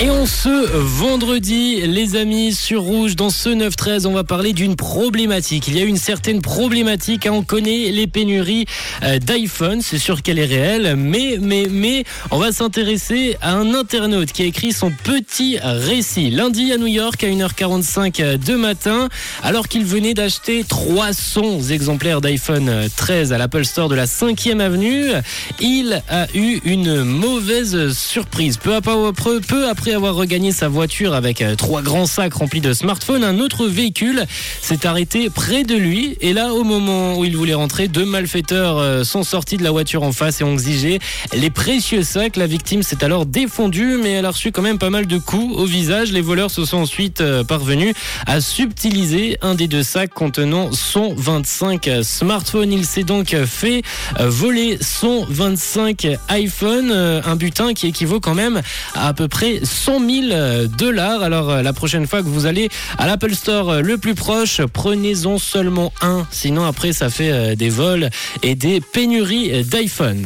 Et on ce vendredi, les amis, sur Rouge, dans ce 9-13, on va parler d'une problématique. Il y a une certaine problématique, on connaît les pénuries euh, d'iPhone, c'est sûr qu'elle est réelle, mais, mais, mais, on va s'intéresser à un internaute qui a écrit son petit récit. Lundi à New York, à 1h45 de matin, alors qu'il venait d'acheter 300 exemplaires d'iPhone 13 à l'Apple Store de la 5e avenue, il a eu une mauvaise surprise. Peu après, peu après après avoir regagné sa voiture avec euh, trois grands sacs remplis de smartphones, un autre véhicule s'est arrêté près de lui. Et là, au moment où il voulait rentrer, deux malfaiteurs euh, sont sortis de la voiture en face et ont exigé les précieux sacs. La victime s'est alors défendue, mais elle a reçu quand même pas mal de coups au visage. Les voleurs se sont ensuite euh, parvenus à subtiliser un des deux sacs contenant son 25 smartphones. Il s'est donc fait voler son 25 iPhone, un butin qui équivaut quand même à à peu près 100 000 dollars. Alors euh, la prochaine fois que vous allez à l'Apple Store euh, le plus proche, prenez-en seulement un. Sinon après ça fait euh, des vols et des pénuries d'iPhone.